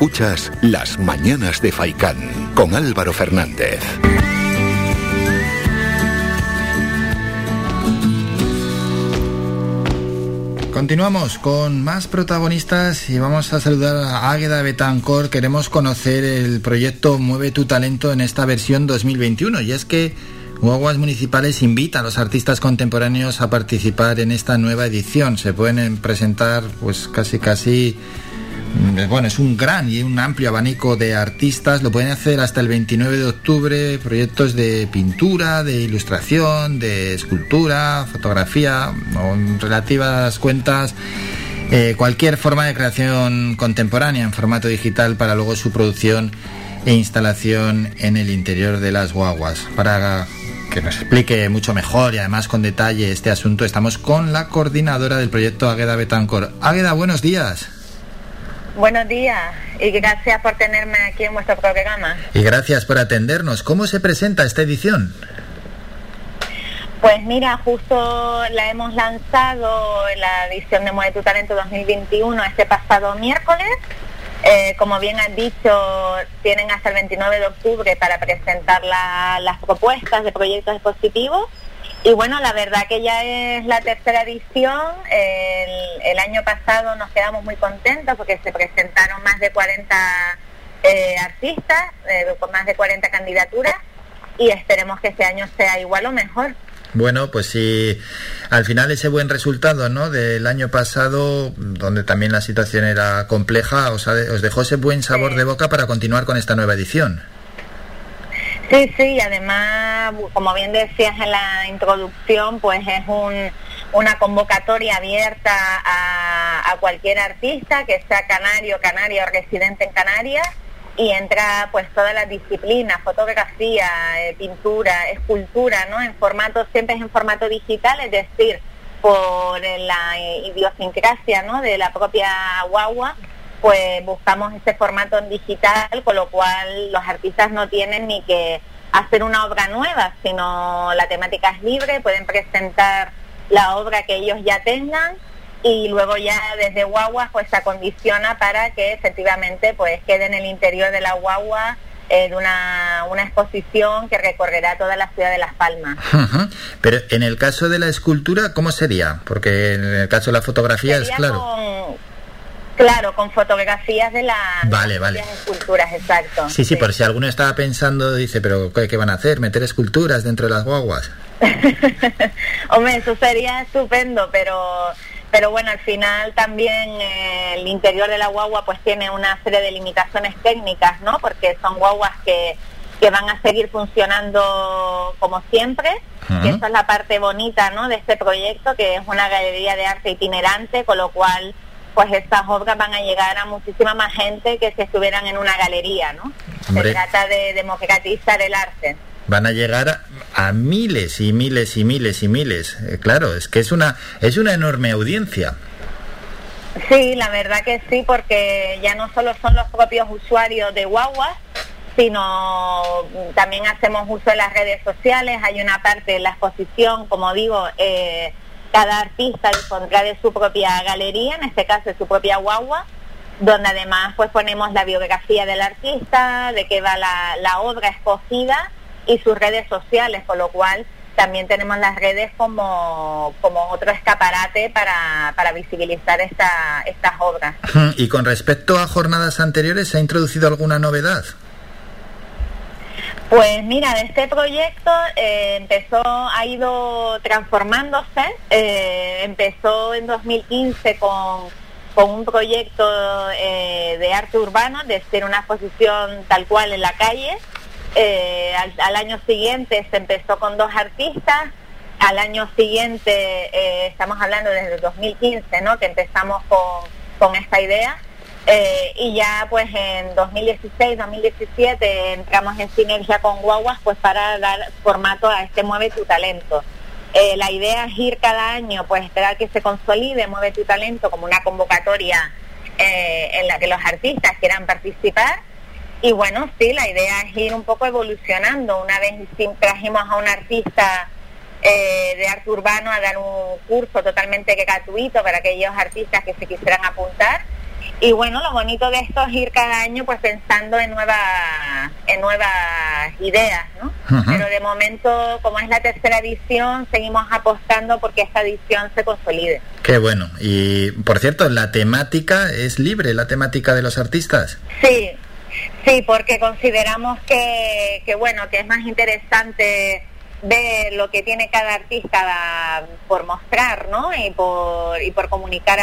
Escuchas Las Mañanas de Faicán con Álvaro Fernández. Continuamos con más protagonistas y vamos a saludar a Águeda Betancor. Queremos conocer el proyecto Mueve tu talento en esta versión 2021 y es que Guaguas Municipales invita a los artistas contemporáneos a participar en esta nueva edición. Se pueden presentar pues casi casi bueno, es un gran y un amplio abanico de artistas, lo pueden hacer hasta el 29 de octubre, proyectos de pintura, de ilustración, de escultura, fotografía, o en relativas cuentas, eh, cualquier forma de creación contemporánea en formato digital para luego su producción e instalación en el interior de las guaguas. Para que nos explique mucho mejor y además con detalle este asunto, estamos con la coordinadora del proyecto Águeda Betancor. Águeda, buenos días. Buenos días y gracias por tenerme aquí en vuestro programa. Y gracias por atendernos. ¿Cómo se presenta esta edición? Pues mira, justo la hemos lanzado la edición de Mueve tu Talento 2021 este pasado miércoles eh, como bien han dicho, tienen hasta el 29 de octubre para presentar las propuestas de proyectos expositivos. Y bueno, la verdad que ya es la tercera edición. El, año pasado nos quedamos muy contentos porque se presentaron más de 40 eh, artistas, eh, con más de 40 candidaturas, y esperemos que este año sea igual o mejor. Bueno, pues si al final ese buen resultado ¿no? del año pasado, donde también la situación era compleja, os, os dejó ese buen sabor de boca para continuar con esta nueva edición. Sí, sí, además, como bien decías en la introducción, pues es un, una convocatoria abierta a, a cualquier artista que sea canario, canaria o residente en Canarias y entra pues todas las disciplinas, fotografía, eh, pintura, escultura, ¿no? En formato, siempre es en formato digital, es decir, por la idiosincrasia, ¿no? De la propia guagua, pues buscamos ese formato en digital, con lo cual los artistas no tienen ni que hacer una obra nueva, sino la temática es libre, pueden presentar la obra que ellos ya tengan y luego ya desde guagua pues se acondiciona para que efectivamente pues quede en el interior de la guagua eh, de una, una, exposición que recorrerá toda la ciudad de Las Palmas. Pero en el caso de la escultura, ¿cómo sería? Porque en el caso de la fotografía es claro. Claro, con fotografías de las vale, vale. esculturas, exacto. Sí, sí, por si alguno estaba pensando, dice, pero ¿qué, ¿qué, van a hacer? ¿Meter esculturas dentro de las guaguas? Hombre, eso sería estupendo, pero pero bueno, al final también eh, el interior de la guagua pues tiene una serie de limitaciones técnicas, ¿no? Porque son guaguas que, que van a seguir funcionando como siempre. Y esa es la parte bonita, ¿no? De este proyecto, que es una galería de arte itinerante, con lo cual pues estas obras van a llegar a muchísima más gente que si estuvieran en una galería, ¿no? Se trata de democratizar el arte van a llegar a, miles y miles y miles y miles. Eh, claro, es que es una, es una enorme audiencia. Sí, la verdad que sí, porque ya no solo son los propios usuarios de Guagua, sino también hacemos uso de las redes sociales. Hay una parte de la exposición, como digo, eh, cada artista dispondrá de su propia galería, en este caso de su propia Guagua, donde además pues ponemos la biografía del artista, de qué va la, la obra escogida y sus redes sociales, con lo cual también tenemos las redes como, como otro escaparate para, para visibilizar esta, estas obras. Y con respecto a jornadas anteriores, ¿se ha introducido alguna novedad? Pues mira, este proyecto eh, empezó, ha ido transformándose, eh, empezó en 2015 con, con un proyecto eh, de arte urbano, de ser una exposición tal cual en la calle, eh, al, año siguiente se empezó con dos artistas, al año siguiente, estamos hablando desde el 2015, ¿no? que empezamos con, con esta idea, eh, y ya pues en 2016, 2017 entramos en sinergia con Guaguas pues para dar formato a este Mueve tu Talento. la idea es ir cada año, pues esperar que se consolide Mueve tu Talento como una convocatoria en la que los artistas quieran participar y bueno, sí, la idea es ir un poco evolucionando. Una vez trajimos a un artista eh, de arte urbano a dar un curso totalmente gratuito para aquellos artistas que se quisieran apuntar. Y bueno, lo bonito de esto es ir cada año pues pensando en nuevas, en nuevas ideas, ¿no? Pero de momento, como es la tercera edición, seguimos apostando porque esta edición se consolide. Qué bueno. Y por cierto, la temática es libre, la temática de los artistas. Sí, sí, porque consideramos que, que bueno, que es más interesante ver lo que tiene cada artista por mostrar, ¿no? Y por, y por comunicar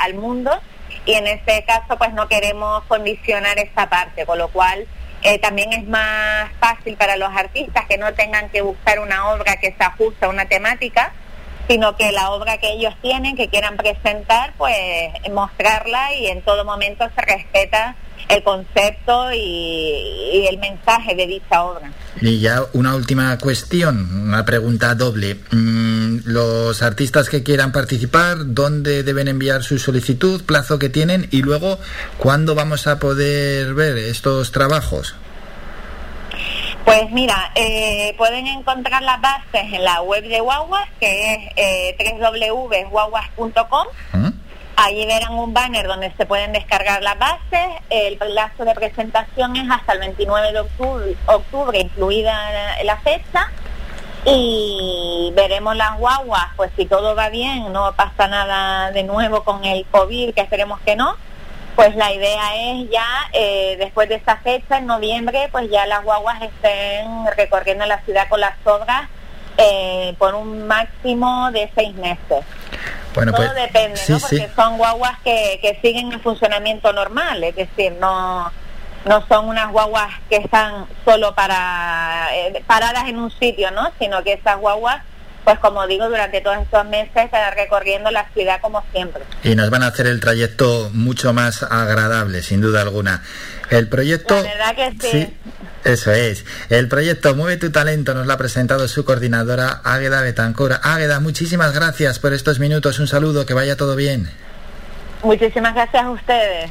al mundo y en este caso pues no queremos condicionar esa parte, con lo cual eh, también es más fácil para los artistas que no tengan que buscar una obra que se ajuste a una temática, sino que la obra que ellos tienen, que quieran presentar, pues mostrarla y en todo momento se respeta el concepto y, el mensaje de dicha obra. Y ya una última cuestión, una pregunta doble. Mm, los artistas que quieran participar, ¿dónde deben enviar su solicitud, plazo que tienen y luego cuándo vamos a poder ver estos trabajos? Pues mira, eh, pueden encontrar las bases en la web de Guaguas, que es eh, www.guaguas.com. Allí verán un banner donde se pueden descargar las bases. El plazo de presentación es hasta el 29 de octubre, incluida la fecha. Y veremos las guaguas, pues si todo va bien, no pasa nada de nuevo con el COVID, que esperemos que no, pues la idea es ya, eh, después de esa fecha, en noviembre, pues ya las guaguas estén recorriendo la ciudad con las obras eh, por un máximo de seis meses. Bueno, Todo pues, depende, ¿no? Porque son guaguas que, que siguen el funcionamiento normal, es decir, no no son unas guaguas que están solo para eh, paradas en un sitio, ¿no? Sino que esas guaguas, pues como digo, durante todos estos meses estarán recorriendo la ciudad como siempre. Y nos van a hacer el trayecto mucho más agradable, sin duda alguna. El proyecto... La verdad que sí. Eso es. El proyecto Mueve tu talento nos lo ha presentado su coordinadora Águeda Betancora. Águeda, muchísimas gracias por estos minutos. Un saludo, que vaya todo bien. Muchísimas gracias a ustedes.